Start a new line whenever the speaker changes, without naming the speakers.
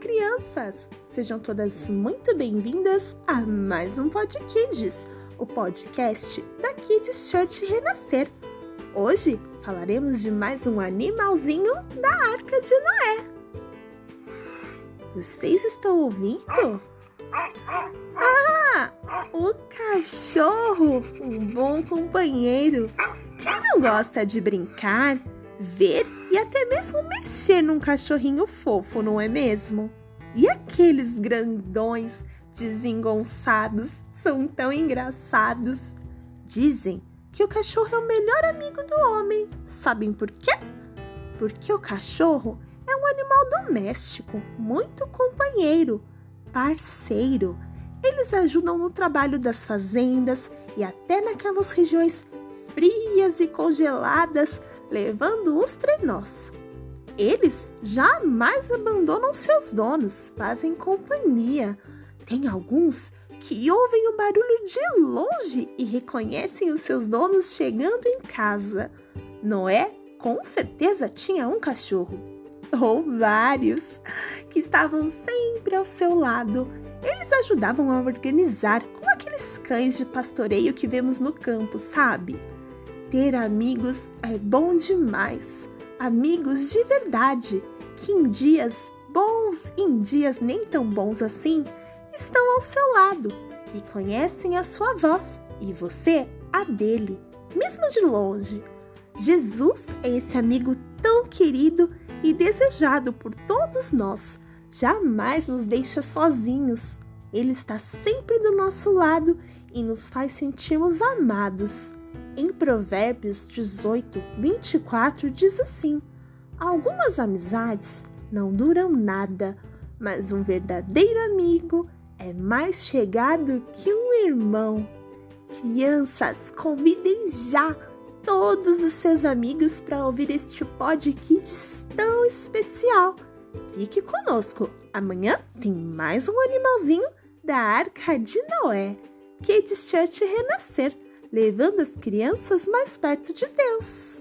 crianças! Sejam todas muito bem-vindas a mais um Podkids, o podcast da Kids Church Renascer. Hoje falaremos de mais um animalzinho da Arca de Noé. Vocês estão ouvindo? Ah, o cachorro, um bom companheiro. Quem não gosta de brincar, ver e até mesmo mexer num cachorrinho fofo, não é mesmo? E aqueles grandões desengonçados são tão engraçados. Dizem que o cachorro é o melhor amigo do homem. Sabem por quê? Porque o cachorro é um animal doméstico, muito companheiro, parceiro. Eles ajudam no trabalho das fazendas e até naquelas regiões frias e congeladas levando os trenós. Eles jamais abandonam seus donos, fazem companhia. Tem alguns que ouvem o barulho de longe e reconhecem os seus donos chegando em casa. Noé com certeza tinha um cachorro, ou vários, que estavam sempre ao seu lado. Eles ajudavam a organizar com aqueles cães de pastoreio que vemos no campo, sabe? Ter amigos é bom demais. Amigos de verdade, que em dias bons e em dias nem tão bons assim, estão ao seu lado, que conhecem a sua voz e você a dele, mesmo de longe. Jesus é esse amigo tão querido e desejado por todos nós. Jamais nos deixa sozinhos. Ele está sempre do nosso lado e nos faz sentirmos amados. Em Provérbios 18, 24 diz assim: Algumas amizades não duram nada, mas um verdadeiro amigo é mais chegado que um irmão. Crianças, convidem já todos os seus amigos para ouvir este podcast tão especial. Fique conosco, amanhã tem mais um animalzinho da Arca de Noé. Kate Church renascer levando as crianças mais perto de Deus.